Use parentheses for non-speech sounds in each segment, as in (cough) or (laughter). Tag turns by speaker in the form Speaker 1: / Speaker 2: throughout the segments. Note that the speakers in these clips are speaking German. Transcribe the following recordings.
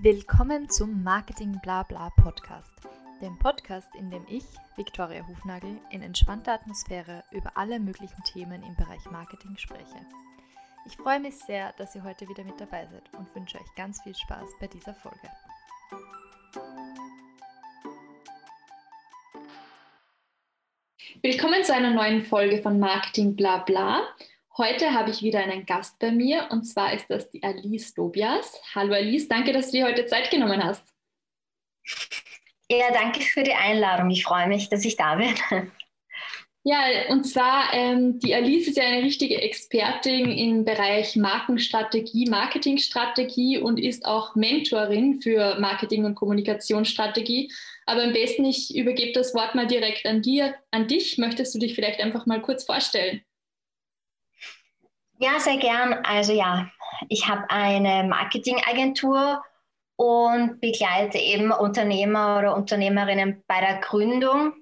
Speaker 1: Willkommen zum Marketing Blabla Podcast, dem Podcast, in dem ich, Viktoria Hufnagel, in entspannter Atmosphäre über alle möglichen Themen im Bereich Marketing spreche. Ich freue mich sehr, dass ihr heute wieder mit dabei seid und wünsche euch ganz viel Spaß bei dieser Folge. Willkommen zu einer neuen Folge von Marketing Blabla. Heute habe ich wieder einen Gast bei mir und zwar ist das die Alice Dobias. Hallo Alice, danke, dass du dir heute Zeit genommen hast.
Speaker 2: Ja, danke für die Einladung. Ich freue mich, dass ich da bin.
Speaker 1: Ja, und zwar, ähm, die Alice ist ja eine richtige Expertin im Bereich Markenstrategie, Marketingstrategie und ist auch Mentorin für Marketing- und Kommunikationsstrategie. Aber am besten, ich übergebe das Wort mal direkt an dir, an dich. Möchtest du dich vielleicht einfach mal kurz vorstellen?
Speaker 2: Ja, sehr gern. Also ja, ich habe eine Marketingagentur und begleite eben Unternehmer oder Unternehmerinnen bei der Gründung,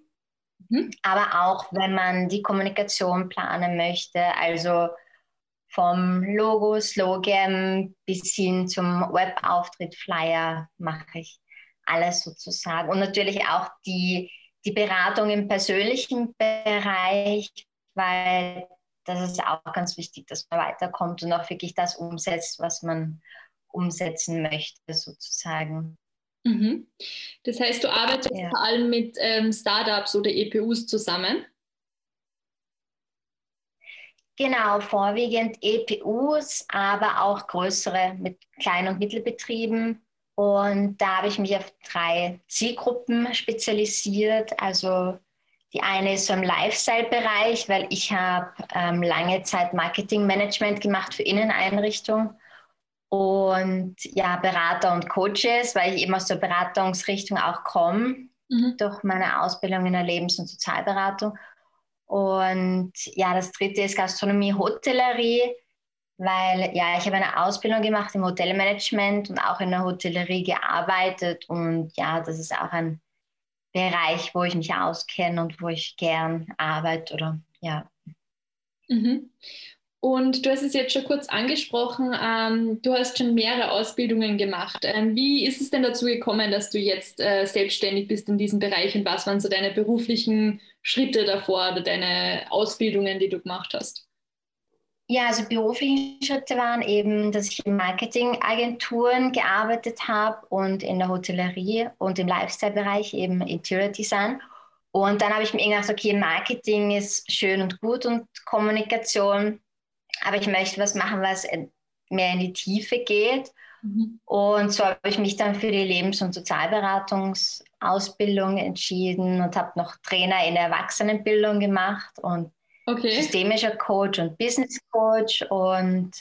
Speaker 2: mhm. aber auch wenn man die Kommunikation planen möchte, also vom Logo, Slogan bis hin zum Webauftritt, Flyer mache ich alles sozusagen. Und natürlich auch die, die Beratung im persönlichen Bereich, weil das ist auch ganz wichtig, dass man weiterkommt und auch wirklich das umsetzt, was man umsetzen möchte, sozusagen.
Speaker 1: Mhm. Das heißt, du arbeitest ja. vor allem mit ähm, Startups oder EPUs zusammen?
Speaker 2: Genau, vorwiegend EPUs, aber auch größere mit Klein- und Mittelbetrieben. Und da habe ich mich auf drei Zielgruppen spezialisiert, also die eine ist so im Lifestyle-Bereich, weil ich habe ähm, lange Zeit Marketing-Management gemacht für Inneneinrichtungen und ja, Berater und Coaches, weil ich eben aus der Beratungsrichtung auch komme, mhm. durch meine Ausbildung in der Lebens- und Sozialberatung. Und ja, das dritte ist Gastronomie, Hotellerie, weil ja, ich habe eine Ausbildung gemacht im Hotelmanagement und auch in der Hotellerie gearbeitet und ja, das ist auch ein Bereich, wo ich mich auskenne und wo ich gern arbeite oder ja.
Speaker 1: Mhm. Und du hast es jetzt schon kurz angesprochen, ähm, du hast schon mehrere Ausbildungen gemacht. Ähm, wie ist es denn dazu gekommen, dass du jetzt äh, selbstständig bist in diesem Bereich und was waren so deine beruflichen Schritte davor oder deine Ausbildungen, die du gemacht hast?
Speaker 2: Ja, also berufliche Schritte waren eben, dass ich in Marketingagenturen gearbeitet habe und in der Hotellerie und im Lifestyle-Bereich eben Interior Design. Und dann habe ich mir gedacht, okay, Marketing ist schön und gut und Kommunikation, aber ich möchte was machen, was mehr in die Tiefe geht. Mhm. Und so habe ich mich dann für die Lebens- und Sozialberatungsausbildung entschieden und habe noch Trainer in der Erwachsenenbildung gemacht und okay. systemischer Coach und Business Coach. Und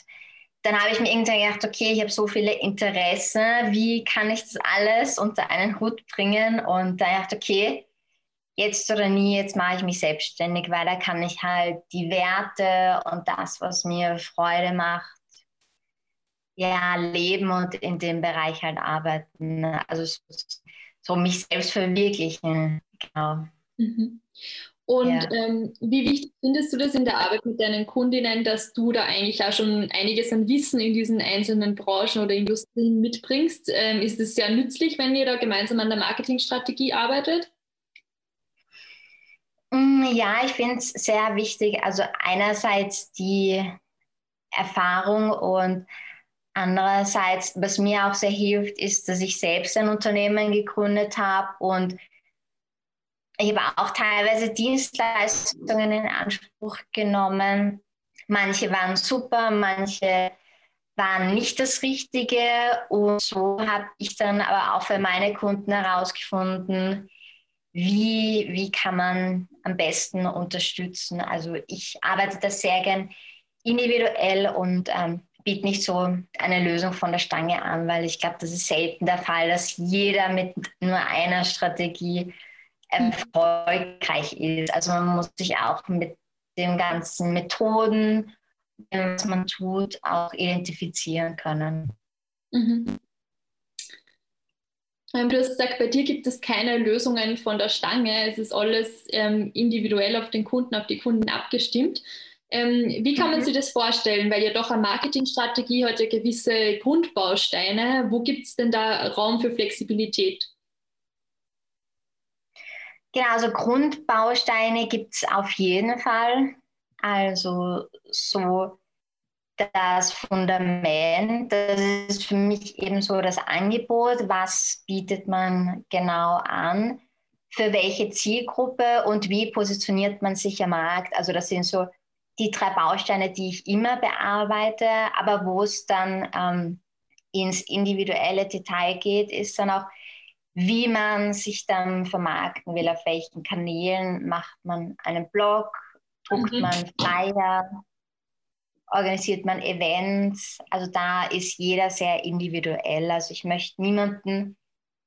Speaker 2: dann habe ich mir irgendwann gedacht, okay, ich habe so viele Interessen, wie kann ich das alles unter einen Hut bringen? Und da dachte ich, okay, jetzt oder nie, jetzt mache ich mich selbstständig, weil da kann ich halt die Werte und das, was mir Freude macht, ja, leben und in dem Bereich halt arbeiten. Also so, so mich selbst verwirklichen. Genau.
Speaker 1: Mhm. Und ja. ähm, wie wichtig findest du das in der Arbeit mit deinen Kundinnen, dass du da eigentlich auch schon einiges an Wissen in diesen einzelnen Branchen oder Industrien mitbringst? Ähm, ist es sehr nützlich, wenn ihr da gemeinsam an der Marketingstrategie arbeitet?
Speaker 2: Mm, ja, ich finde es sehr wichtig. Also einerseits die Erfahrung und andererseits, was mir auch sehr hilft, ist, dass ich selbst ein Unternehmen gegründet habe und ich habe auch teilweise Dienstleistungen in Anspruch genommen. Manche waren super, manche waren nicht das Richtige. Und so habe ich dann aber auch für meine Kunden herausgefunden, wie, wie kann man am besten unterstützen. Also ich arbeite da sehr gern individuell und ähm, biete nicht so eine Lösung von der Stange an, weil ich glaube, das ist selten der Fall, dass jeder mit nur einer Strategie erfolgreich ist. Also man muss sich auch mit den ganzen Methoden, was man tut, auch identifizieren können. Mhm.
Speaker 1: Ähm, du hast gesagt, bei dir gibt es keine Lösungen von der Stange. Es ist alles ähm, individuell auf den Kunden, auf die Kunden abgestimmt. Ähm, wie kann man mhm. sich das vorstellen? Weil ja doch eine Marketingstrategie hat ja gewisse Grundbausteine. Wo gibt es denn da Raum für Flexibilität?
Speaker 2: Genau, also Grundbausteine gibt es auf jeden Fall. Also so das Fundament, das ist für mich eben so das Angebot, was bietet man genau an, für welche Zielgruppe und wie positioniert man sich am Markt. Also das sind so die drei Bausteine, die ich immer bearbeite, aber wo es dann ähm, ins individuelle Detail geht, ist dann auch, wie man sich dann vermarkten will, auf welchen Kanälen macht man einen Blog, druckt mhm. man Flyer, organisiert man Events. Also da ist jeder sehr individuell. Also ich möchte niemanden,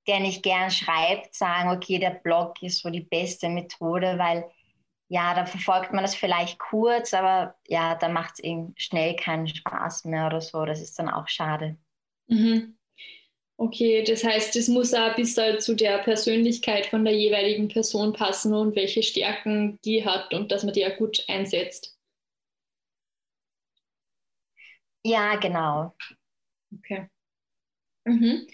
Speaker 2: der nicht gern schreibt, sagen, okay, der Blog ist so die beste Methode, weil ja, da verfolgt man das vielleicht kurz, aber ja, da macht es eben schnell keinen Spaß mehr oder so. Das ist dann auch schade.
Speaker 1: Mhm. Okay, das heißt, es muss auch bis zu der Persönlichkeit von der jeweiligen Person passen und welche Stärken die hat und dass man die auch gut einsetzt.
Speaker 2: Ja, genau.
Speaker 1: Okay. Mhm.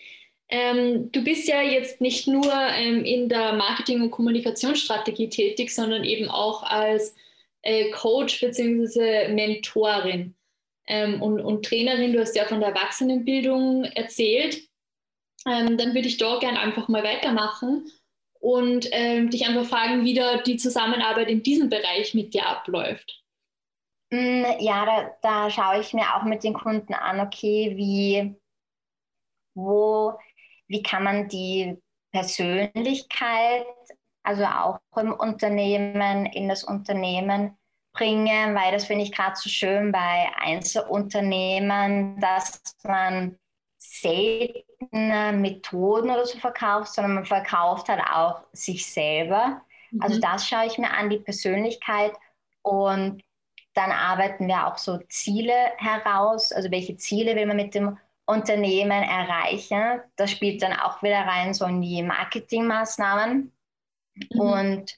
Speaker 1: Ähm, du bist ja jetzt nicht nur ähm, in der Marketing- und Kommunikationsstrategie tätig, sondern eben auch als äh, Coach bzw. Mentorin ähm, und, und, Trainerin. Du hast ja von der Erwachsenenbildung erzählt. Ähm, dann würde ich da gerne einfach mal weitermachen und ähm, dich einfach fragen, wie da die Zusammenarbeit in diesem Bereich mit dir abläuft.
Speaker 2: Mm, ja, da, da schaue ich mir auch mit den Kunden an, okay, wie, wo, wie kann man die Persönlichkeit, also auch im Unternehmen, in das Unternehmen bringen, weil das finde ich gerade so schön bei Einzelunternehmen, dass man selten Methoden oder so verkauft, sondern man verkauft halt auch sich selber. Also mhm. Also das schaue ich mir an, die Persönlichkeit und dann arbeiten wir auch so Ziele heraus, also welche Ziele will man mit dem Unternehmen erreichen. Das spielt dann auch wieder rein so in die Marketingmaßnahmen. Mhm. Und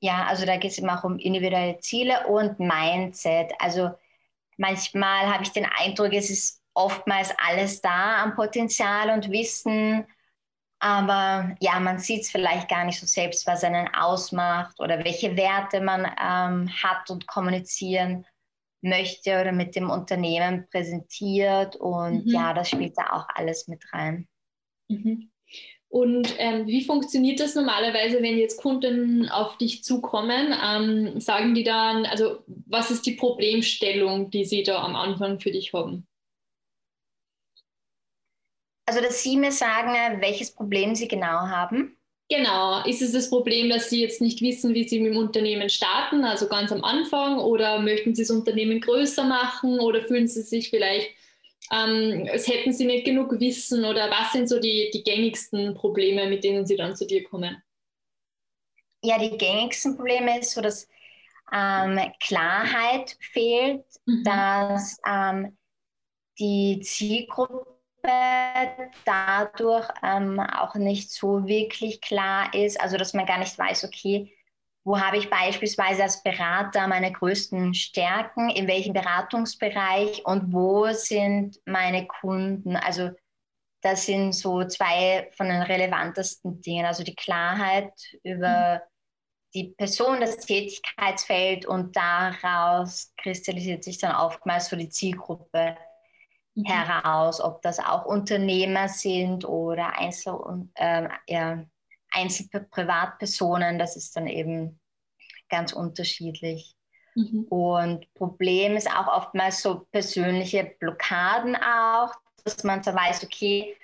Speaker 2: ja, also da geht es eben auch um individuelle Ziele und Mindset. Also manchmal habe ich den Eindruck, es ist oftmals alles da am Potenzial und Wissen, aber ja, man sieht es vielleicht gar nicht so selbst, was einen ausmacht oder welche Werte man ähm, hat und kommunizieren möchte oder mit dem Unternehmen präsentiert. Und mhm. ja, das spielt da auch alles mit rein.
Speaker 1: Mhm. Und ähm, wie funktioniert das normalerweise, wenn jetzt Kunden auf dich zukommen? Ähm, sagen die dann, also was ist die Problemstellung, die sie da am Anfang für dich haben?
Speaker 2: Also, dass Sie mir sagen, welches Problem Sie genau haben.
Speaker 1: Genau. Ist es das Problem, dass Sie jetzt nicht wissen, wie Sie mit dem Unternehmen starten, also ganz am Anfang, oder möchten Sie das Unternehmen größer machen oder fühlen Sie sich vielleicht, ähm, als hätten Sie nicht genug Wissen oder was sind so die, die gängigsten Probleme, mit denen Sie dann zu dir kommen?
Speaker 2: Ja, die gängigsten Probleme ist so, dass ähm, Klarheit fehlt, mhm. dass ähm, die Zielgruppe dadurch ähm, auch nicht so wirklich klar ist, also dass man gar nicht weiß, okay, wo habe ich beispielsweise als Berater meine größten Stärken, in welchem Beratungsbereich und wo sind meine Kunden. Also das sind so zwei von den relevantesten Dingen, also die Klarheit über mhm. die Person, das Tätigkeitsfeld und daraus kristallisiert sich dann oftmals so die Zielgruppe Mhm. heraus, ob das auch Unternehmer sind oder Einzel, äh, ja, Einzelprivatpersonen. Das ist dann eben ganz unterschiedlich. Mhm. Und Problem ist auch oftmals so persönliche Blockaden auch, dass man so weiß, okay,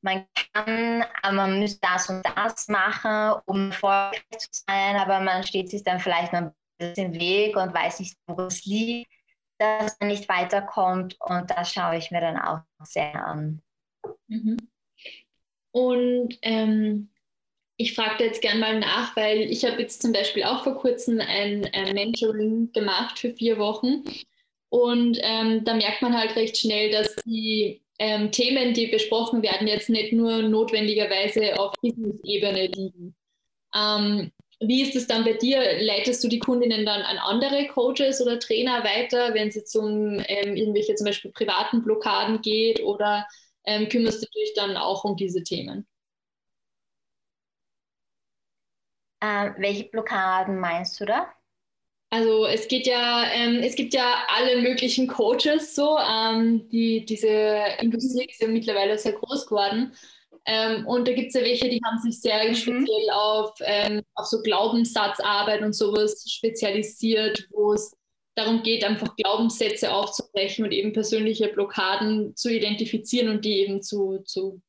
Speaker 2: man kann, man müsste das und das machen, um erfolgreich zu sein, aber man steht sich dann vielleicht noch ein bisschen im Weg und weiß nicht, wo es liegt dass man nicht weiterkommt und das schaue ich mir dann auch sehr an.
Speaker 1: Mhm. Und ähm, ich frage jetzt gerne mal nach, weil ich habe jetzt zum Beispiel auch vor kurzem ein, ein Mentoring gemacht für vier Wochen und ähm, da merkt man halt recht schnell, dass die ähm, Themen, die besprochen werden, jetzt nicht nur notwendigerweise auf Business-Ebene liegen. Ähm, wie ist es dann bei dir? Leitest du die Kundinnen dann an andere Coaches oder Trainer weiter, wenn es jetzt um ähm, irgendwelche zum Beispiel privaten Blockaden geht oder ähm, kümmerst du dich dann auch um diese Themen?
Speaker 2: Ähm, welche Blockaden meinst du da?
Speaker 1: Also es geht ja, ähm, es gibt ja alle möglichen Coaches so, ähm, die diese Industrie ist ja mittlerweile sehr groß geworden. Ähm, und da gibt es ja welche, die haben sich sehr mhm. speziell auf, ähm, auf so Glaubenssatzarbeit und sowas spezialisiert, wo es darum geht, einfach Glaubenssätze aufzubrechen und eben persönliche Blockaden zu identifizieren und die eben zu, zu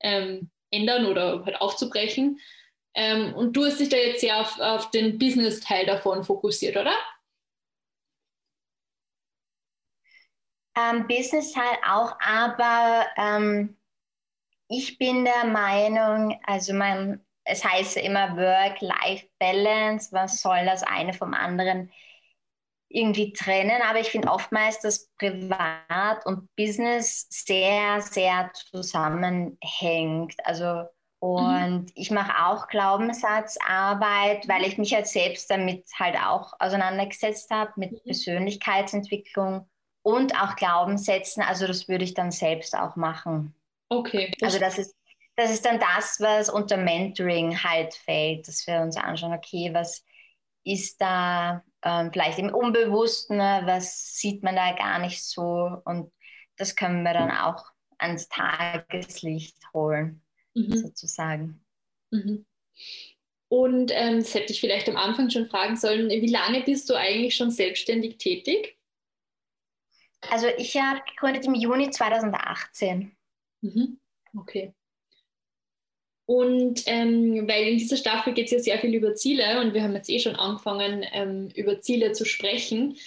Speaker 1: ähm, ändern oder halt aufzubrechen. Ähm, und du hast dich da jetzt sehr auf, auf den Business-Teil davon fokussiert, oder?
Speaker 2: Business-Teil auch, aber ähm, ich bin der Meinung, also man, es heißt immer Work-Life-Balance, was soll das eine vom anderen irgendwie trennen, aber ich finde oftmals, dass Privat und Business sehr, sehr zusammenhängt. Also Mhm. Und mhm. ich mache auch Glaubenssatzarbeit, weil ich mich halt selbst damit halt auch auseinandergesetzt habe, mit mhm. Persönlichkeitsentwicklung und auch Glaubenssätzen. Also das würde ich dann selbst auch machen.
Speaker 1: Okay.
Speaker 2: Also das ist, das ist dann das, was unter Mentoring halt fällt, dass wir uns anschauen, okay, was ist da ähm, vielleicht im Unbewussten, ne? was sieht man da gar nicht so und das können wir dann auch ans Tageslicht holen mhm. sozusagen.
Speaker 1: Mhm. Und ähm, das hätte ich vielleicht am Anfang schon fragen sollen, wie lange bist du eigentlich schon selbstständig tätig?
Speaker 2: Also ich habe gegründet im Juni 2018.
Speaker 1: Mhm. Okay. Und ähm, weil in dieser Staffel geht es ja sehr viel über Ziele und wir haben jetzt eh schon angefangen, ähm, über Ziele zu sprechen.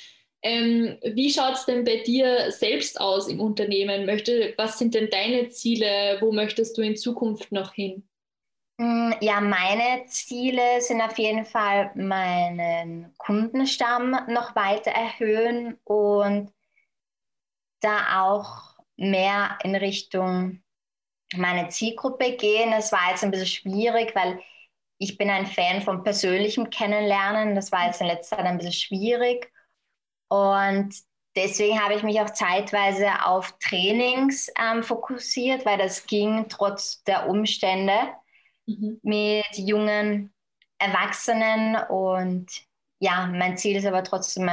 Speaker 1: Ähm, wie schaut es denn bei dir selbst aus im Unternehmen? Möchte, was sind denn deine Ziele? Wo möchtest du in Zukunft noch hin?
Speaker 2: Mm, ja, meine Ziele sind auf jeden Fall meinen Kundenstamm noch weiter erhöhen und da auch mehr in Richtung meine Zielgruppe gehen. Das war jetzt ein bisschen schwierig, weil ich bin ein Fan von persönlichem Kennenlernen. Das war jetzt in letzter Zeit ein bisschen schwierig. Und deswegen habe ich mich auch zeitweise auf Trainings ähm, fokussiert, weil das ging trotz der Umstände mhm. mit jungen Erwachsenen. Und ja, mein Ziel ist aber trotzdem,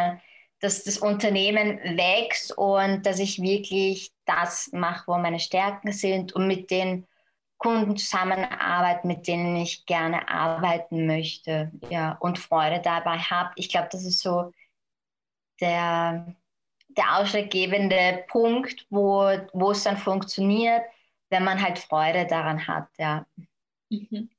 Speaker 2: dass das Unternehmen wächst und dass ich wirklich das mache, wo meine Stärken sind und mit den Kunden zusammenarbeite, mit denen ich gerne arbeiten möchte ja, und Freude dabei habe. Ich glaube, das ist so der, der ausschlaggebende Punkt, wo, wo es dann funktioniert, wenn man halt Freude daran hat, ja.
Speaker 1: Mhm.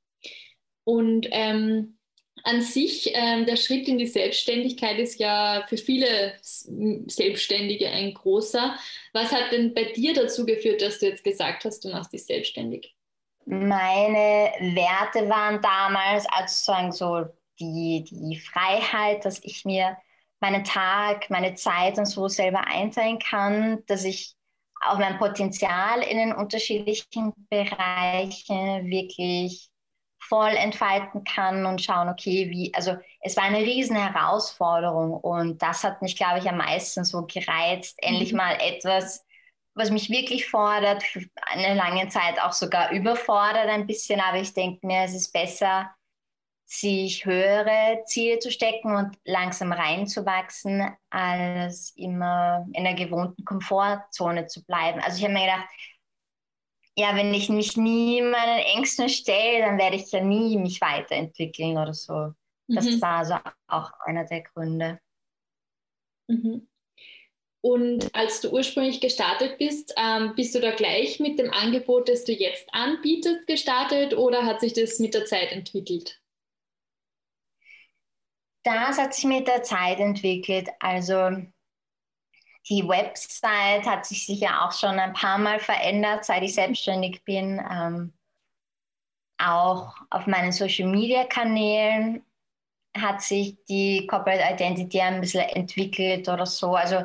Speaker 1: Und ähm, an sich, ähm, der Schritt in die Selbstständigkeit ist ja für viele Selbstständige ein großer. Was hat denn bei dir dazu geführt, dass du jetzt gesagt hast, du machst dich selbstständig?
Speaker 2: Meine Werte waren damals also sozusagen so die, die Freiheit, dass ich mir meinen Tag, meine Zeit und so selber einteilen kann, dass ich auch mein Potenzial in den unterschiedlichen Bereichen wirklich voll entfalten kann und schauen, okay, wie, also es war eine riesen Herausforderung und das hat mich, glaube ich, am meisten so gereizt, endlich mhm. mal etwas, was mich wirklich fordert, eine lange Zeit auch sogar überfordert ein bisschen, aber ich denke mir, es ist besser, sich höhere Ziele zu stecken und langsam reinzuwachsen, als immer in der gewohnten Komfortzone zu bleiben. Also ich habe mir gedacht, ja, wenn ich mich nie meinen Ängsten stelle, dann werde ich ja nie mich weiterentwickeln oder so. Das mhm. war so auch einer der Gründe.
Speaker 1: Mhm. Und als du ursprünglich gestartet bist, ähm, bist du da gleich mit dem Angebot, das du jetzt anbietest, gestartet oder hat sich das mit der Zeit entwickelt?
Speaker 2: Das hat sich mit der Zeit entwickelt. Also die Website hat sich sicher auch schon ein paar Mal verändert, seit ich selbstständig bin. Ähm, auch auf meinen Social-Media-Kanälen hat sich die Corporate Identity ein bisschen entwickelt oder so. Also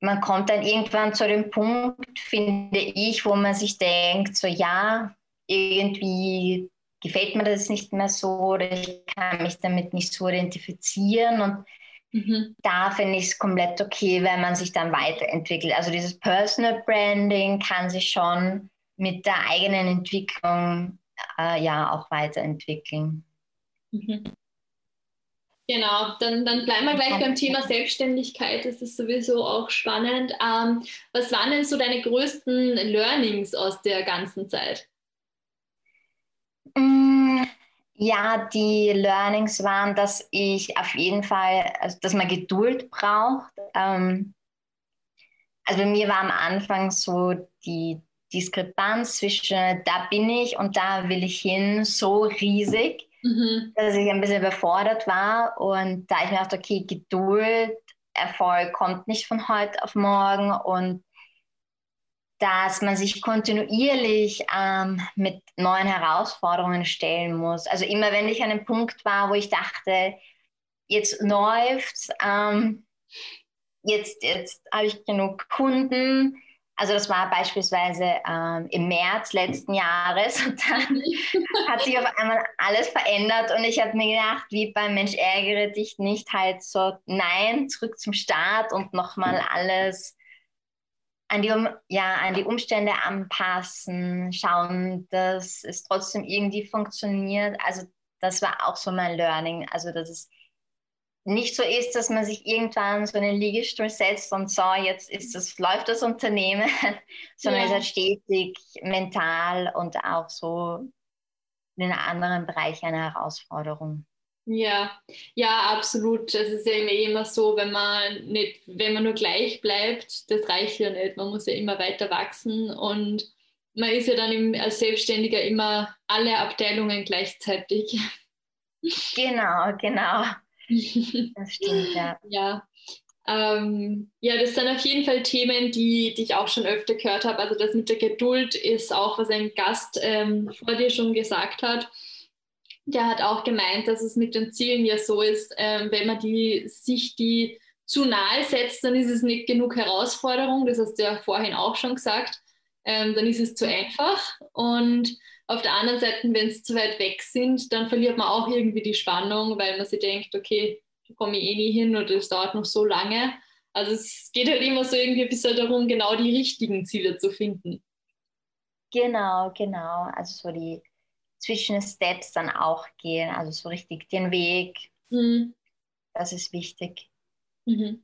Speaker 2: man kommt dann irgendwann zu dem Punkt, finde ich, wo man sich denkt, so ja, irgendwie gefällt mir das nicht mehr so oder ich kann mich damit nicht so identifizieren und mhm. da finde ich es komplett okay, wenn man sich dann weiterentwickelt. Also dieses Personal Branding kann sich schon mit der eigenen Entwicklung äh, ja auch weiterentwickeln.
Speaker 1: Mhm. Genau, dann, dann bleiben wir gleich beim Thema Selbstständigkeit. Das ist sowieso auch spannend. Ähm, was waren denn so deine größten Learnings aus der ganzen Zeit?
Speaker 2: Mm, ja, die Learnings waren, dass ich auf jeden Fall, also dass man Geduld braucht. Ähm, also bei mir war am Anfang so die Diskrepanz zwischen da bin ich und da will ich hin so riesig mhm. dass ich ein bisschen überfordert war. Und da ich mir dachte, okay, Geduld, Erfolg kommt nicht von heute auf morgen und dass man sich kontinuierlich ähm, mit neuen Herausforderungen stellen muss. Also immer wenn ich an einem Punkt war, wo ich dachte, jetzt läuft's, ähm, jetzt, jetzt habe ich genug Kunden, also das war beispielsweise ähm, im März letzten Jahres. (laughs) Und dann hat sich auf einmal alles verändert und ich habe mir gedacht, wie beim Mensch ärgere dich nicht halt so, nein, zurück zum Start und nochmal alles an die, ja, an die Umstände anpassen, schauen, dass es trotzdem irgendwie funktioniert. Also das war auch so mein Learning, also dass es nicht so ist, dass man sich irgendwann so einen Liegestuhl setzt und so, jetzt ist das, läuft das Unternehmen, (laughs) sondern ja. es ist stetig mental und auch so in einem anderen Bereich eine Herausforderung.
Speaker 1: Ja, ja, absolut. Es ist ja immer so, wenn man nicht, wenn man nur gleich bleibt, das reicht ja nicht. Man muss ja immer weiter wachsen und man ist ja dann im, als Selbstständiger immer alle Abteilungen gleichzeitig.
Speaker 2: Genau, genau. (laughs) Das stimmt, ja.
Speaker 1: ja. Ähm, ja, das sind auf jeden Fall Themen, die, die ich auch schon öfter gehört habe. Also das mit der Geduld ist auch, was ein Gast ähm, vor dir schon gesagt hat. Der hat auch gemeint, dass es mit den Zielen ja so ist, ähm, wenn man die, sich die zu nahe setzt, dann ist es nicht genug Herausforderung. Das hast du ja vorhin auch schon gesagt. Ähm, dann ist es zu einfach. Und auf der anderen Seite, wenn es zu weit weg sind, dann verliert man auch irgendwie die Spannung, weil man sich denkt, okay, da komme ich eh nie hin oder es dauert noch so lange. Also es geht halt immer so irgendwie ein bisschen darum, genau die richtigen Ziele zu finden.
Speaker 2: Genau, genau. Also so die Zwischensteps dann auch gehen, also so richtig den Weg. Mhm. Das ist wichtig.
Speaker 1: Mhm.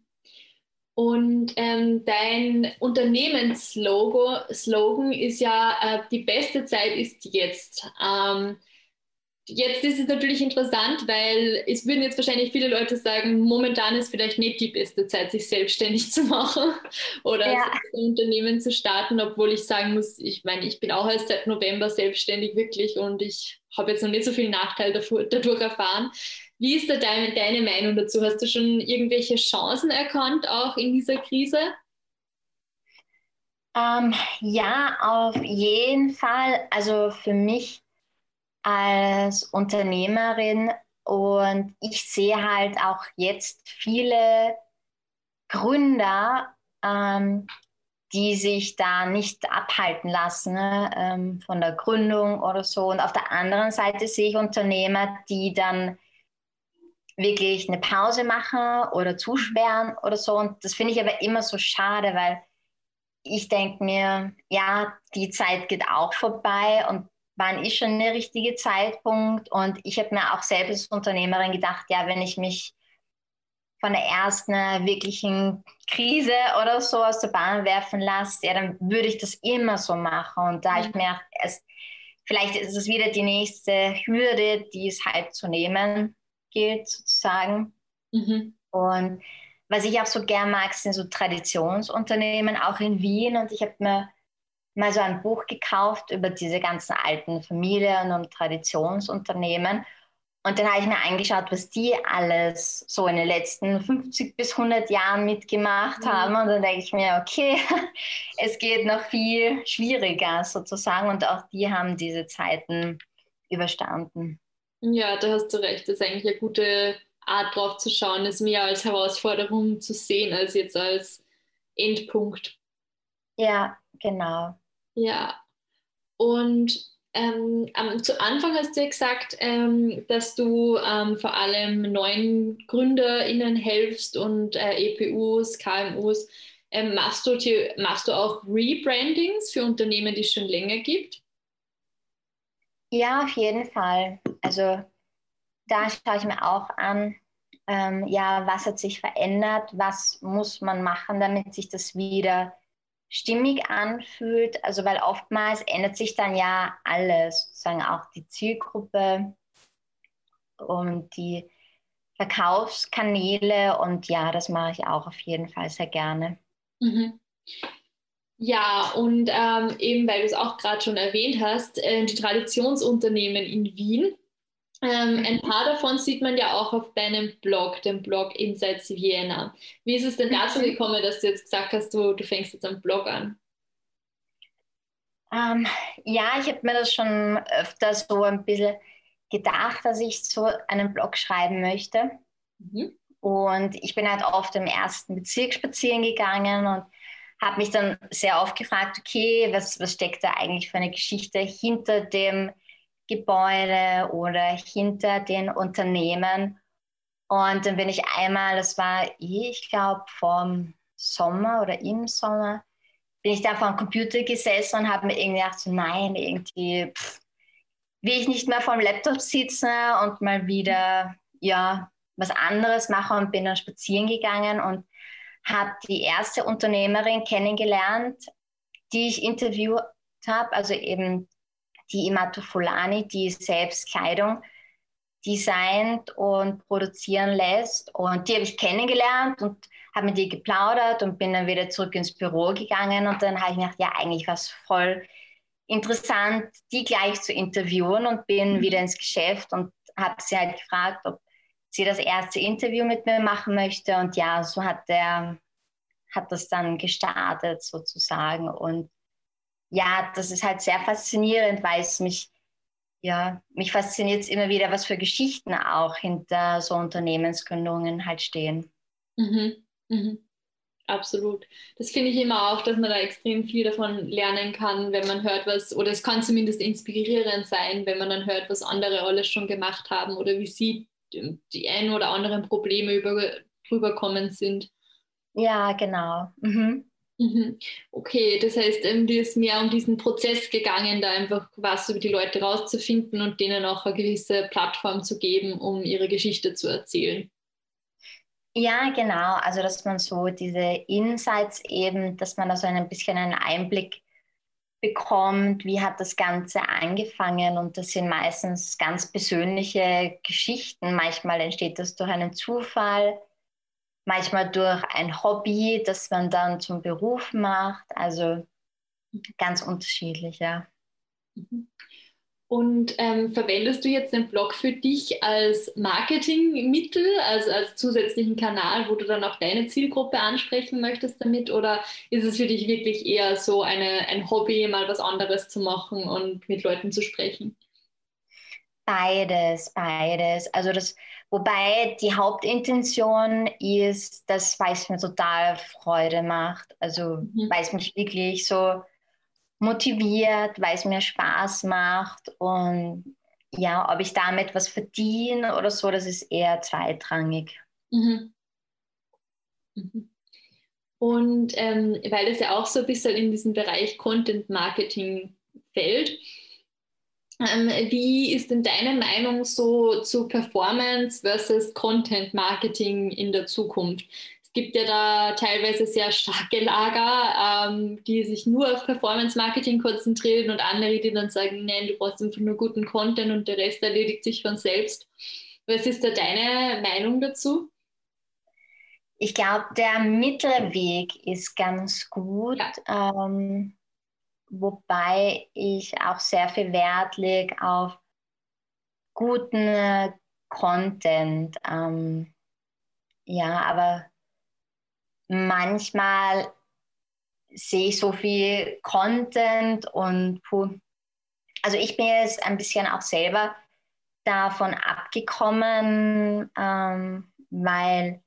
Speaker 1: Und ähm, dein Unternehmensslogan ist ja, äh, die beste Zeit ist jetzt. Ähm, jetzt ist es natürlich interessant, weil es würden jetzt wahrscheinlich viele Leute sagen, momentan ist vielleicht nicht die beste Zeit, sich selbstständig (laughs) zu machen oder ja. ein Unternehmen zu starten, obwohl ich sagen muss, ich meine, ich bin auch erst seit November selbstständig wirklich und ich habe jetzt noch nicht so viel Nachteil dadurch erfahren. Wie ist da deine, deine Meinung dazu? Hast du schon irgendwelche Chancen erkannt, auch in dieser Krise?
Speaker 2: Ähm, ja, auf jeden Fall. Also für mich als Unternehmerin und ich sehe halt auch jetzt viele Gründer, ähm, die sich da nicht abhalten lassen ne, ähm, von der Gründung oder so. Und auf der anderen Seite sehe ich Unternehmer, die dann wirklich eine Pause machen oder zusperren oder so. Und das finde ich aber immer so schade, weil ich denke mir, ja, die Zeit geht auch vorbei und wann ist schon der richtige Zeitpunkt? Und ich habe mir auch selbst als Unternehmerin gedacht, ja, wenn ich mich von der ersten wirklichen Krise oder so aus der Bahn werfen lasse, ja, dann würde ich das immer so machen. Und da mhm. ich mir erst, vielleicht ist es wieder die nächste Hürde, die es halt zu nehmen gilt sozusagen. Mhm. Und was ich auch so gern mag, sind so Traditionsunternehmen, auch in Wien. Und ich habe mir mal so ein Buch gekauft über diese ganzen alten Familien und Traditionsunternehmen. Und dann habe ich mir angeschaut, was die alles so in den letzten 50 bis 100 Jahren mitgemacht mhm. haben. Und dann denke ich mir, okay, (laughs) es geht noch viel schwieriger sozusagen. Und auch die haben diese Zeiten überstanden.
Speaker 1: Ja, da hast du recht. Das ist eigentlich eine gute Art drauf zu schauen, es mehr als Herausforderung zu sehen, als jetzt als Endpunkt.
Speaker 2: Ja, genau.
Speaker 1: Ja. Und Ähm, zu Anfang hast du ja gesagt, ähm, dass du ähm, vor allem neuen GründerInnen helfst und äh, EPUs, KMUs. Ähm, machst, du, machst du auch Rebrandings für Unternehmen, die es schon länger gibt?
Speaker 2: Ja, auf jeden Fall. Also da schaue ich mir auch an, ähm, ja, was hat sich verändert, was muss man machen, damit sich das wieder stimmig anfühlt. Also weil oftmals ändert sich dann ja alles, sozusagen auch die Zielgruppe und die Verkaufskanäle und ja, das mache ich auch auf jeden Fall sehr gerne.
Speaker 1: Mhm. Ja, und ähm, eben weil du es auch gerade schon erwähnt hast, äh, die Traditionsunternehmen in Wien. Ähm, ein paar davon sieht man ja auch auf deinem Blog, dem Blog Insights Vienna. Wie ist es denn dazu mhm. gekommen, dass du jetzt gesagt hast, du, du fängst jetzt am Blog an?
Speaker 2: Ähm, ja, ich habe mir das schon öfter so ein bisschen gedacht, dass ich so einen Blog schreiben möchte. Mhm. Und ich bin halt oft im ersten Bezirk spazieren gegangen und habe mich dann sehr oft gefragt, okay, was, was steckt da eigentlich für eine Geschichte hinter dem Gebäude oder hinter den Unternehmen? Und dann bin ich einmal, das war, ich glaube, vom Sommer oder im Sommer, bin ich da vor dem Computer gesessen und habe mir irgendwie gedacht, so, nein, irgendwie pff, will ich nicht mehr vor dem Laptop sitzen und mal wieder, ja, was anderes machen und bin dann spazieren gegangen und habe die erste Unternehmerin kennengelernt, die ich interviewt habe, also eben die Imato Fulani, die selbst Kleidung designt und produzieren lässt. Und die habe ich kennengelernt und habe mit ihr geplaudert und bin dann wieder zurück ins Büro gegangen. Und dann habe ich gedacht, ja, eigentlich war es voll interessant, die gleich zu interviewen und bin mhm. wieder ins Geschäft und habe sie halt gefragt, ob sie das erste Interview mit mir machen möchte. Und ja, so hat der hat das dann gestartet sozusagen. Und ja, das ist halt sehr faszinierend, weil es mich, ja, mich fasziniert es immer wieder, was für Geschichten auch hinter so Unternehmensgründungen halt stehen.
Speaker 1: Mhm. Mhm. Absolut. Das finde ich immer auch, dass man da extrem viel davon lernen kann, wenn man hört, was, oder es kann zumindest inspirierend sein, wenn man dann hört, was andere alles schon gemacht haben oder wie sie die ein oder anderen Probleme über, rüberkommen sind.
Speaker 2: Ja, genau. Mhm.
Speaker 1: Mhm. Okay, das heißt, ähm, dir ist mehr um diesen Prozess gegangen, da einfach was über die Leute rauszufinden und denen auch eine gewisse Plattform zu geben, um ihre Geschichte zu erzählen.
Speaker 2: Ja, genau. Also, dass man so diese Insights eben, dass man da so ein bisschen einen Einblick bekommt, wie hat das Ganze angefangen. Und das sind meistens ganz persönliche Geschichten. Manchmal entsteht das durch einen Zufall manchmal durch ein Hobby, das man dann zum Beruf macht. Also ganz unterschiedlich, ja.
Speaker 1: Und ähm, verwendest du jetzt den Blog für dich als Marketingmittel, also als zusätzlichen Kanal, wo du dann auch deine Zielgruppe ansprechen möchtest damit? Oder ist es für dich wirklich eher so eine, ein Hobby, mal was anderes zu machen und mit Leuten zu sprechen?
Speaker 2: Beides, beides. Also das, wobei die Hauptintention ist, dass weil es mir total Freude macht. Also mhm. weil es mich wirklich so motiviert, weil es mir Spaß macht und ja, ob ich damit was verdiene oder so, das ist eher zweitrangig. Mhm.
Speaker 1: Mhm. Und ähm, weil es ja auch so ein bisschen in diesen Bereich Content Marketing fällt, wie ist denn deine Meinung so zu Performance versus Content Marketing in der Zukunft? Es gibt ja da teilweise sehr starke Lager, ähm, die sich nur auf Performance Marketing konzentrieren und andere, die dann sagen, nein, du brauchst einfach nur guten Content und der Rest erledigt sich von selbst. Was ist da deine Meinung dazu?
Speaker 2: Ich glaube, der Mittelweg ist ganz gut. Ja. Ähm, wobei ich auch sehr viel Wert lege auf guten Content. Ähm, ja, aber manchmal sehe ich so viel Content und puh. Also ich bin jetzt ein bisschen auch selber davon abgekommen, ähm, weil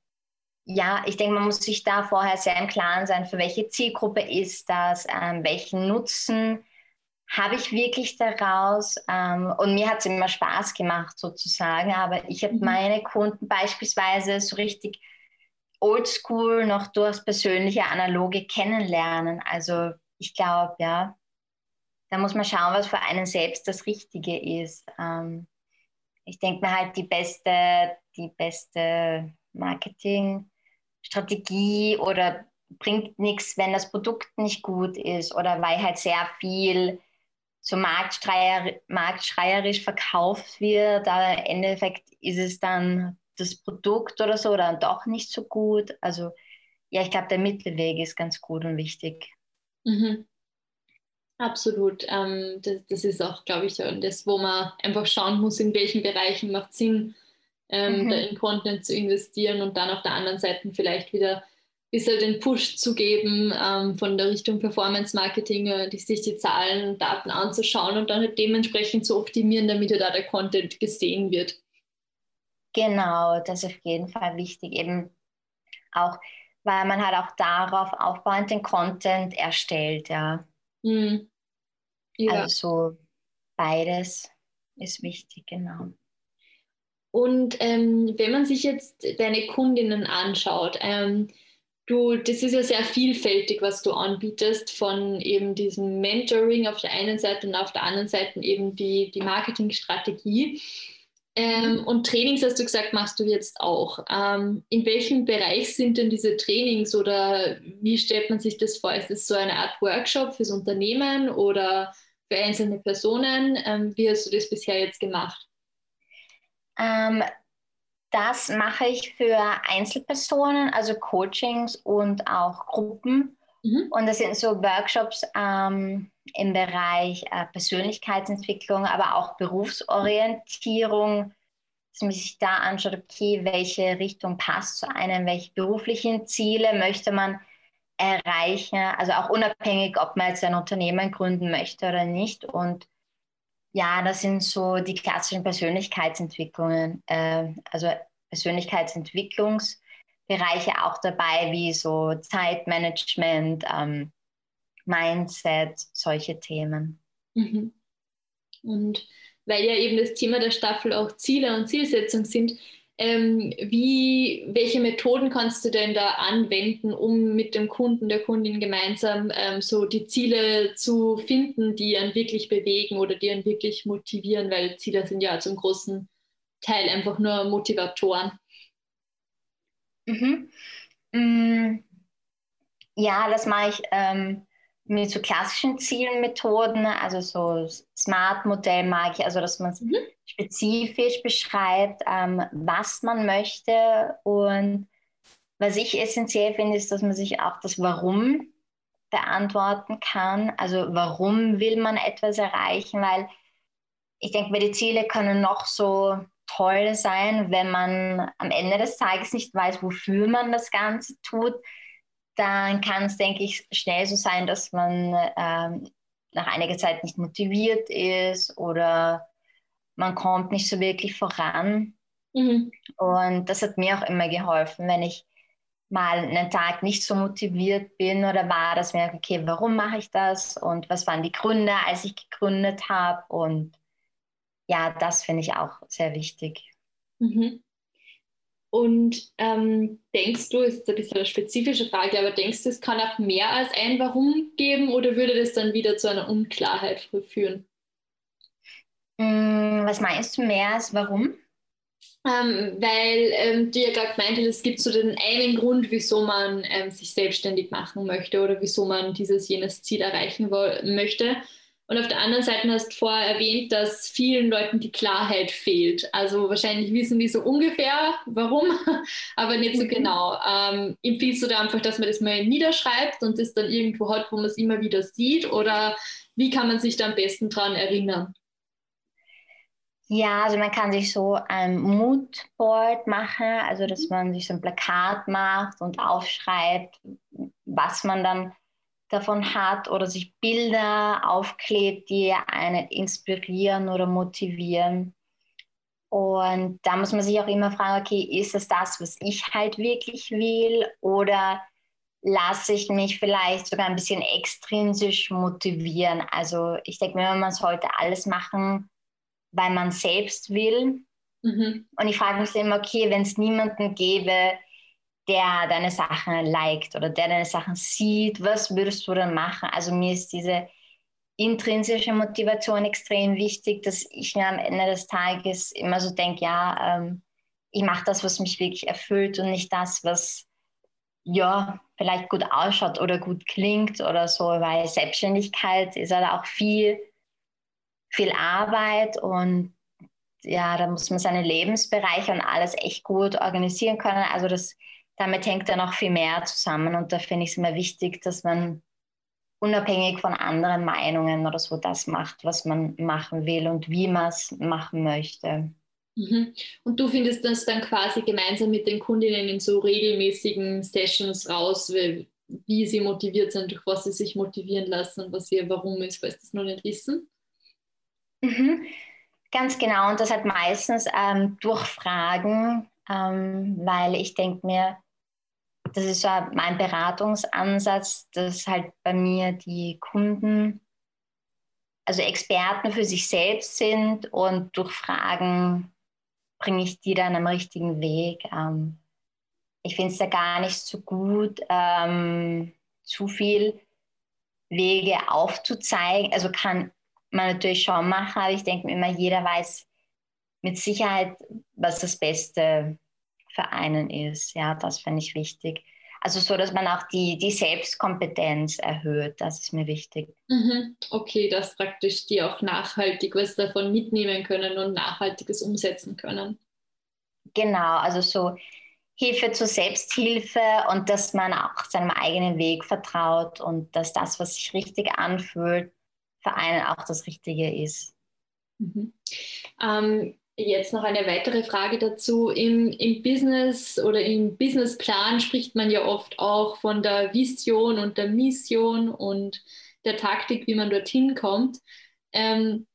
Speaker 2: ja, ich denke, man muss sich da vorher sehr im Klaren sein, für welche Zielgruppe ist das, ähm, welchen Nutzen habe ich wirklich daraus, ähm, und mir hat es immer Spaß gemacht sozusagen, aber ich habe mhm. meine Kunden beispielsweise so richtig oldschool noch durchs persönliche analoge Kennenlernen. Also ich glaube, ja, da muss man schauen, was für einen selbst das Richtige ist. Ähm, ich denke mir halt, die beste, die beste Marketingstrategie oder bringt nichts, wenn das Produkt nicht gut ist oder weil halt sehr viel so marktschreier, marktschreierisch verkauft wird. Aber im Endeffekt ist es dann das Produkt oder so dann doch nicht so gut. Also ja, ich glaube, der Mittelweg ist ganz gut und wichtig.
Speaker 1: Mhm. Absolut. Ähm, das, das, ist auch, glaube ich, das, wo man einfach schauen muss, in welchen Bereichen macht Sinn, ähm, mhm. da in Content zu investieren und dann auf der anderen Seite vielleicht wieder ein bisschen den Push zu geben ähm, von der Richtung Performance Marketing, äh, die, sich die Zahlen und Daten anzuschauen und dann halt dementsprechend zu optimieren, damit ja da der Content gesehen wird.
Speaker 2: Genau, das ist auf jeden Fall wichtig, eben auch, weil man halt auch darauf aufbauend den Content erstellt, ja. Mhm. ja. Also beides ist wichtig, genau.
Speaker 1: Und ähm, wenn man sich jetzt deine Kundinnen anschaut, ähm, du, das ist ja sehr vielfältig, was du anbietest, von eben diesem Mentoring auf der einen Seite und auf der anderen Seite eben die, die Marketingstrategie. Ähm, und Trainings, hast du gesagt, machst du jetzt auch. Ähm, in welchem Bereich sind denn diese Trainings oder wie stellt man sich das vor? Ist es so eine Art Workshop fürs Unternehmen oder für einzelne Personen? Ähm, wie hast du das bisher jetzt gemacht?
Speaker 2: Ähm, das mache ich für Einzelpersonen, also Coachings und auch Gruppen. Mhm. Und das sind so Workshops ähm, im Bereich äh, Persönlichkeitsentwicklung, aber auch Berufsorientierung, dass man sich da anschaut, okay, welche Richtung passt zu einem, welche beruflichen Ziele möchte man erreichen, also auch unabhängig, ob man jetzt ein Unternehmen gründen möchte oder nicht. Und ja, das sind so die klassischen Persönlichkeitsentwicklungen, äh, also Persönlichkeitsentwicklungs- Bereiche auch dabei, wie so Zeitmanagement, ähm, Mindset, solche Themen.
Speaker 1: Mhm. Und weil ja eben das Thema der Staffel auch Ziele und Zielsetzung sind, ähm, wie, welche Methoden kannst du denn da anwenden, um mit dem Kunden, der Kundin gemeinsam ähm, so die Ziele zu finden, die einen wirklich bewegen oder die einen wirklich motivieren, weil Ziele sind ja zum großen Teil einfach nur Motivatoren.
Speaker 2: Mhm. Mm, ja, das mache ich ähm, mit so klassischen Zielmethoden, also so Smart-Modell mag ich, also dass man mhm. spezifisch beschreibt, ähm, was man möchte. Und was ich essentiell finde, ist, dass man sich auch das Warum beantworten kann. Also warum will man etwas erreichen? Weil ich denke, die Ziele können noch so toll sein, wenn man am Ende des Tages nicht weiß, wofür man das Ganze tut, dann kann es, denke ich, schnell so sein, dass man ähm, nach einiger Zeit nicht motiviert ist oder man kommt nicht so wirklich voran. Mhm. Und das hat mir auch immer geholfen, wenn ich mal einen Tag nicht so motiviert bin oder war, dass mir, okay, warum mache ich das und was waren die Gründe, als ich gegründet habe und ja, das finde ich auch sehr wichtig.
Speaker 1: Mhm. Und ähm, denkst du, ist ein bisschen eine spezifische Frage, aber denkst du, es kann auch mehr als ein Warum geben oder würde das dann wieder zu einer Unklarheit führen?
Speaker 2: Mm, was meinst du mehr als Warum?
Speaker 1: Ähm, weil ähm, du ja gerade meinte, es gibt so den einen Grund, wieso man ähm, sich selbstständig machen möchte oder wieso man dieses jenes Ziel erreichen möchte. Und auf der anderen Seite hast du vorher erwähnt, dass vielen Leuten die Klarheit fehlt. Also wahrscheinlich wissen die so ungefähr, warum, (laughs) aber nicht so mhm. genau. Ähm, empfiehlst du da einfach, dass man das mal niederschreibt und das dann irgendwo hat, wo man es immer wieder sieht? Oder wie kann man sich da am besten dran erinnern?
Speaker 2: Ja, also man kann sich so ein Moodboard machen, also dass man sich so ein Plakat macht und aufschreibt, was man dann davon hat oder sich Bilder aufklebt, die einen inspirieren oder motivieren. Und da muss man sich auch immer fragen, okay, ist es das, was ich halt wirklich will oder lasse ich mich vielleicht sogar ein bisschen extrinsisch motivieren. Also ich denke mir, man sollte alles machen, weil man selbst will. Mhm. Und ich frage mich immer, okay, wenn es niemanden gäbe, der deine Sachen liked oder der deine Sachen sieht, was würdest du dann machen? Also mir ist diese intrinsische Motivation extrem wichtig, dass ich mir am Ende des Tages immer so denke, ja, ähm, ich mache das, was mich wirklich erfüllt und nicht das, was ja vielleicht gut ausschaut oder gut klingt oder so, weil Selbstständigkeit ist halt auch viel, viel Arbeit und ja, da muss man seine Lebensbereiche und alles echt gut organisieren können. Also das, damit hängt dann auch viel mehr zusammen und da finde ich es immer wichtig, dass man unabhängig von anderen Meinungen oder so das macht, was man machen will und wie man es machen möchte.
Speaker 1: Mhm. Und du findest das dann quasi gemeinsam mit den Kundinnen in so regelmäßigen Sessions raus, wie, sie motiviert sind, durch was sie sich motivieren lassen was ihr Warum ist, falls das noch nicht wissen?
Speaker 2: Mhm. Ganz genau. Und das hat meistens ähm, durch Fragen, ähm, weil ich denke mir, das ist so mein Beratungsansatz, dass halt bei mir die Kunden, also Experten für sich selbst sind und durch Fragen bringe ich die dann am richtigen Weg. Ähm, ich finde es da gar nicht so gut, ähm, zu viel Wege aufzuzeigen. Also kann man natürlich schon machen, aber ich denke mir immer, jeder weiß mit Sicherheit, was das Beste für einen ist. Ja, das finde ich wichtig. Also so, dass man auch die, die Selbstkompetenz erhöht, das ist mir wichtig.
Speaker 1: Mhm. Okay, dass praktisch die auch nachhaltig was davon mitnehmen können und Nachhaltiges umsetzen können.
Speaker 2: Genau, also so Hilfe zur Selbsthilfe und dass man auch seinem eigenen Weg vertraut und dass das, was sich richtig anfühlt, für einen auch das Richtige ist.
Speaker 1: Mhm. Ähm, Jetzt noch eine weitere Frage dazu. Im, Im Business oder im Businessplan spricht man ja oft auch von der Vision und der Mission und der Taktik, wie man dorthin kommt. Ähm,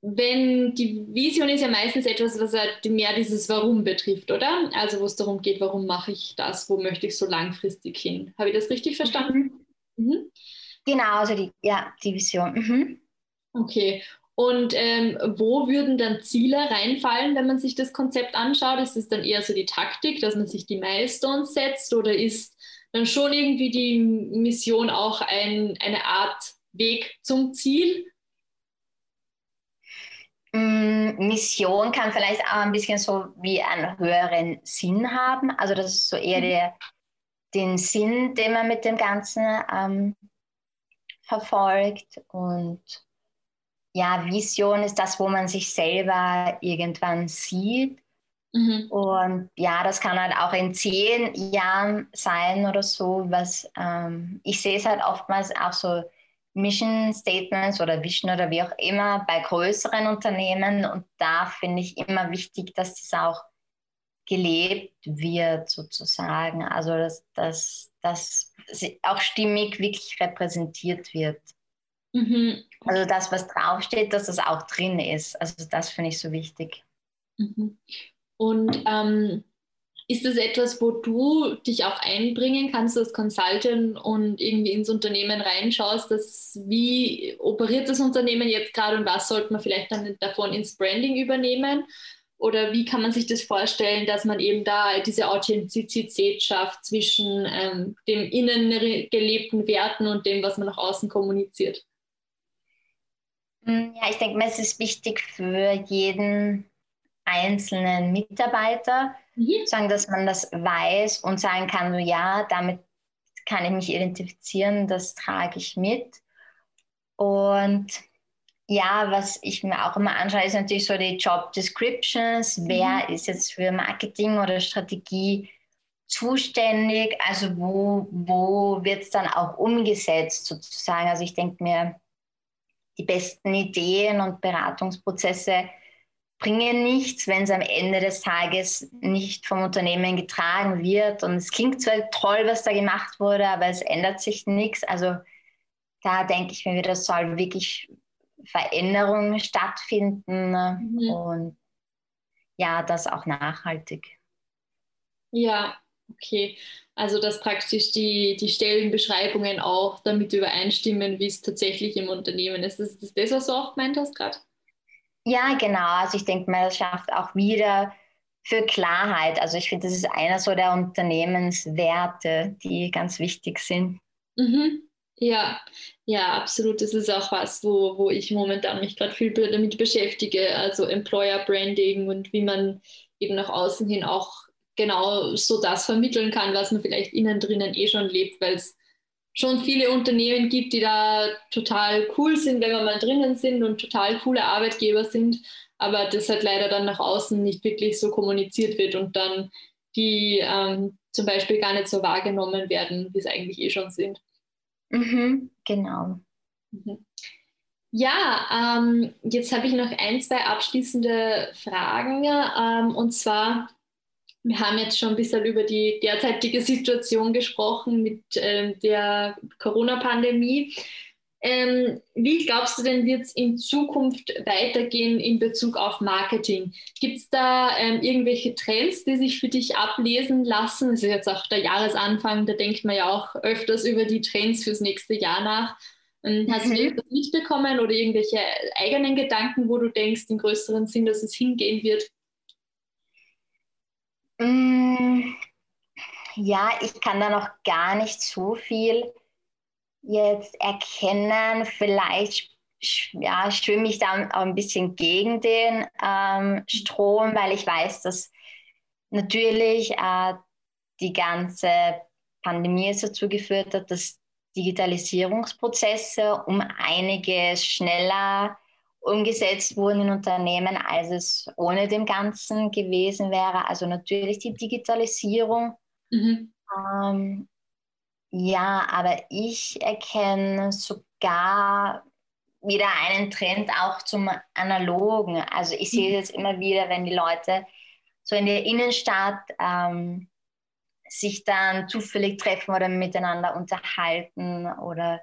Speaker 1: wenn die Vision ist ja meistens etwas, was halt mehr dieses Warum betrifft, oder? Also wo es darum geht, warum mache ich das, wo möchte ich so langfristig hin. Habe ich das richtig verstanden?
Speaker 2: Mhm. Mhm. Genau, also die, ja, die Vision. Mhm.
Speaker 1: Okay. Und ähm, wo würden dann Ziele reinfallen, wenn man sich das Konzept anschaut? Ist es dann eher so die Taktik, dass man sich die Milestones setzt oder ist dann schon irgendwie die Mission auch ein, eine Art Weg zum Ziel?
Speaker 2: Mm, Mission kann vielleicht auch ein bisschen so wie einen höheren Sinn haben. Also das ist so eher mhm. der, den Sinn, den man mit dem Ganzen ähm, verfolgt und ja, Vision ist das, wo man sich selber irgendwann sieht. Mhm. Und ja, das kann halt auch in zehn Jahren sein oder so. Was ähm, ich sehe es halt oftmals auch so Mission Statements oder Vision oder wie auch immer bei größeren Unternehmen. Und da finde ich immer wichtig, dass das auch gelebt wird, sozusagen. Also dass das auch stimmig wirklich repräsentiert wird. Mhm. Also das, was draufsteht, dass das auch drin ist. Also das finde ich so wichtig.
Speaker 1: Mhm. Und ähm, ist das etwas, wo du dich auch einbringen kannst als Consultant und irgendwie ins Unternehmen reinschaust, dass wie operiert das Unternehmen jetzt gerade und was sollte man vielleicht dann davon ins Branding übernehmen? Oder wie kann man sich das vorstellen, dass man eben da diese Authentizität schafft zwischen ähm, dem innen gelebten Werten und dem, was man nach außen kommuniziert?
Speaker 2: Hm, ja, ich denke, es ist wichtig für jeden einzelnen Mitarbeiter, mhm. sagen, dass man das weiß und sagen kann, so, ja, damit kann ich mich identifizieren, das trage ich mit. Und ja, was ich mir auch immer anschaue, ist natürlich so die Job Descriptions. Mhm. Wer ist jetzt für Marketing oder Strategie zuständig? Also wo, wo wird es dann auch umgesetzt sozusagen? Also ich denke mir, die besten Ideen und Beratungsprozesse bringen nichts, wenn es am Ende des Tages nicht vom Unternehmen getragen wird. Und es klingt zwar toll, was da gemacht wurde, aber es ändert sich nichts. Also da denke ich mir wieder, soll wirklich Veränderungen stattfinden mhm. und ja, das auch nachhaltig.
Speaker 1: Ja, Okay, also dass praktisch die, die Stellenbeschreibungen auch damit übereinstimmen, wie es tatsächlich im Unternehmen ist. Ist das das, was du auch gemeint hast gerade?
Speaker 2: Ja, genau. Also ich denke mal, das schafft auch wieder für Klarheit. Also ich finde, das ist einer so der Unternehmenswerte, die ganz wichtig sind.
Speaker 1: Mhm. Ja, ja, absolut. Das ist auch was, wo, wo ich momentan mich gerade viel damit beschäftige. Also Employer Branding und wie man eben nach außen hin auch genau so das vermitteln kann, was man vielleicht innen drinnen eh schon lebt, weil es schon viele Unternehmen gibt, die da total cool sind, wenn wir mal drinnen sind und total coole Arbeitgeber sind, aber das halt leider dann nach außen nicht wirklich so kommuniziert wird und dann die ähm, zum Beispiel gar nicht so wahrgenommen werden, wie es eigentlich eh schon sind.
Speaker 2: Mhm, genau.
Speaker 1: Mhm. Ja, ähm, jetzt habe ich noch ein, zwei abschließende Fragen. Ähm, und zwar, wir haben jetzt schon ein bisschen über die derzeitige Situation gesprochen mit ähm, der Corona-Pandemie. Ähm, wie glaubst du denn, wird es in Zukunft weitergehen in Bezug auf Marketing? Gibt es da ähm, irgendwelche Trends, die sich für dich ablesen lassen? Das ist jetzt auch der Jahresanfang, da denkt man ja auch öfters über die Trends fürs nächste Jahr nach. Ähm, hast mhm. du irgendwas mitbekommen oder irgendwelche eigenen Gedanken, wo du denkst, im größeren Sinn, dass es hingehen wird?
Speaker 2: Mm, ja, ich kann da noch gar nicht so viel jetzt erkennen. Vielleicht ja, schwimme ich da auch ein bisschen gegen den ähm, Strom, weil ich weiß, dass natürlich äh, die ganze Pandemie dazu geführt hat, dass Digitalisierungsprozesse um einiges schneller umgesetzt wurden in Unternehmen, als es ohne dem Ganzen gewesen wäre. Also natürlich die Digitalisierung. Mhm. Ähm, ja, aber ich erkenne sogar wieder einen Trend auch zum Analogen. Also ich sehe es immer wieder, wenn die Leute so in der Innenstadt ähm, sich dann zufällig treffen oder miteinander unterhalten oder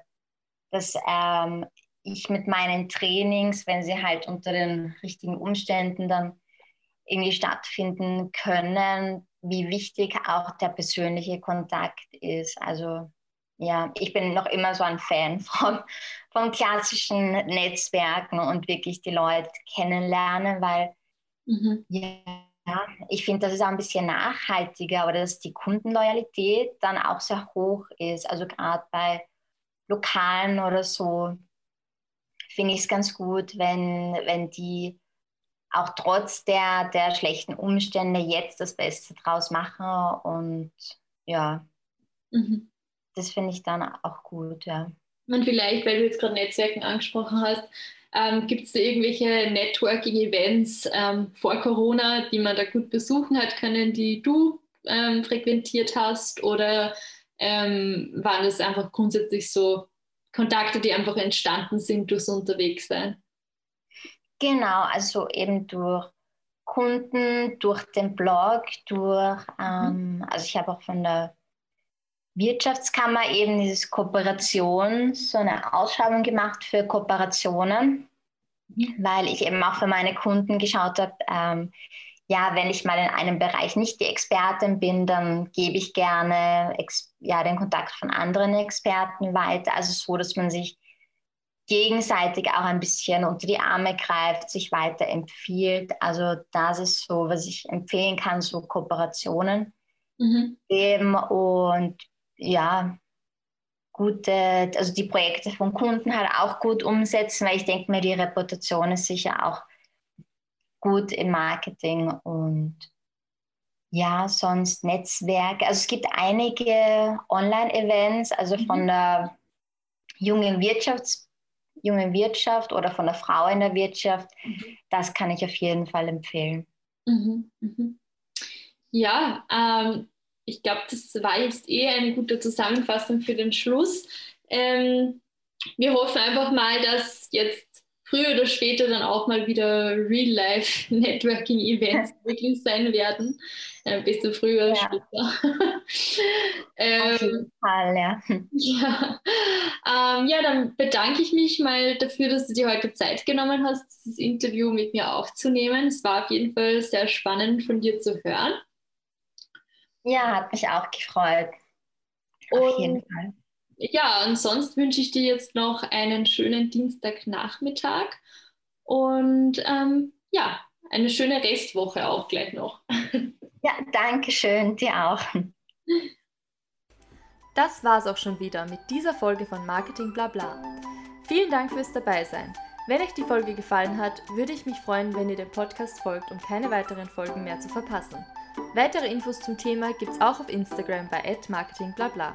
Speaker 2: dass ähm, ich mit meinen Trainings, wenn sie halt unter den richtigen Umständen dann irgendwie stattfinden können, wie wichtig auch der persönliche Kontakt ist. Also ja, ich bin noch immer so ein Fan (laughs) von, von klassischen Netzwerken und wirklich die Leute kennenlernen, weil mhm. ja, ich finde, das ist auch ein bisschen nachhaltiger, aber dass die Kundenloyalität dann auch sehr hoch ist. Also gerade bei Lokalen oder so finde ich es ganz gut, wenn, wenn die auch trotz der, der schlechten Umstände jetzt das Beste draus machen. Und ja, mhm. das finde ich dann auch gut, ja.
Speaker 1: Und vielleicht, weil du jetzt gerade Netzwerken angesprochen hast, ähm, Gibt es da irgendwelche Networking-Events ähm, vor Corona, die man da gut besuchen hat können, die du ähm, frequentiert hast? Oder ähm, waren das einfach grundsätzlich so Kontakte, die einfach entstanden sind durchs Unterwegssein?
Speaker 2: Genau, also eben durch Kunden, durch den Blog, durch, mhm. also ich habe auch von der Wirtschaftskammer eben dieses Kooperation, so eine Ausschreibung gemacht für Kooperationen, mhm. weil ich eben auch für meine Kunden geschaut habe, ähm, ja, wenn ich mal in einem Bereich nicht die Expertin bin, dann gebe ich gerne ja, den Kontakt von anderen Experten weiter. Also so, dass man sich gegenseitig auch ein bisschen unter die Arme greift, sich weiterempfiehlt. Also das ist so, was ich empfehlen kann, so Kooperationen. Mhm. Eben und ja, gute, also die Projekte von Kunden halt auch gut umsetzen, weil ich denke mir, die Reputation ist sicher auch gut im Marketing und ja, sonst Netzwerke. Also es gibt einige Online-Events, also mhm. von der jungen Wirtschafts jungen Wirtschaft oder von der Frau in der Wirtschaft. Mhm. Das kann ich auf jeden Fall empfehlen.
Speaker 1: Mhm. Mhm. Ja, ähm, ich glaube, das war jetzt eh eine gute Zusammenfassung für den Schluss. Ähm, wir hoffen einfach mal, dass jetzt früher oder später dann auch mal wieder Real-Life-Networking-Events (laughs) möglich sein werden. Äh, desto früher oder ja. später. (laughs)
Speaker 2: ähm, Auf jeden Fall, ja.
Speaker 1: Ja. Ähm, ja, dann bedanke ich mich mal dafür, dass du dir heute Zeit genommen hast, dieses Interview mit mir aufzunehmen. Es war auf jeden Fall sehr spannend von dir zu hören.
Speaker 2: Ja, hat mich auch gefreut.
Speaker 1: Auf und, jeden Fall. Ja, und sonst wünsche ich dir jetzt noch einen schönen Dienstagnachmittag und ähm, ja, eine schöne Restwoche auch gleich noch. (laughs)
Speaker 2: Ja, danke schön, dir auch.
Speaker 3: Das war's auch schon wieder mit dieser Folge von Marketing Blabla. Vielen Dank fürs Dabeisein. Wenn euch die Folge gefallen hat, würde ich mich freuen, wenn ihr dem Podcast folgt, um keine weiteren Folgen mehr zu verpassen. Weitere Infos zum Thema gibt's auch auf Instagram bei @marketingblabla.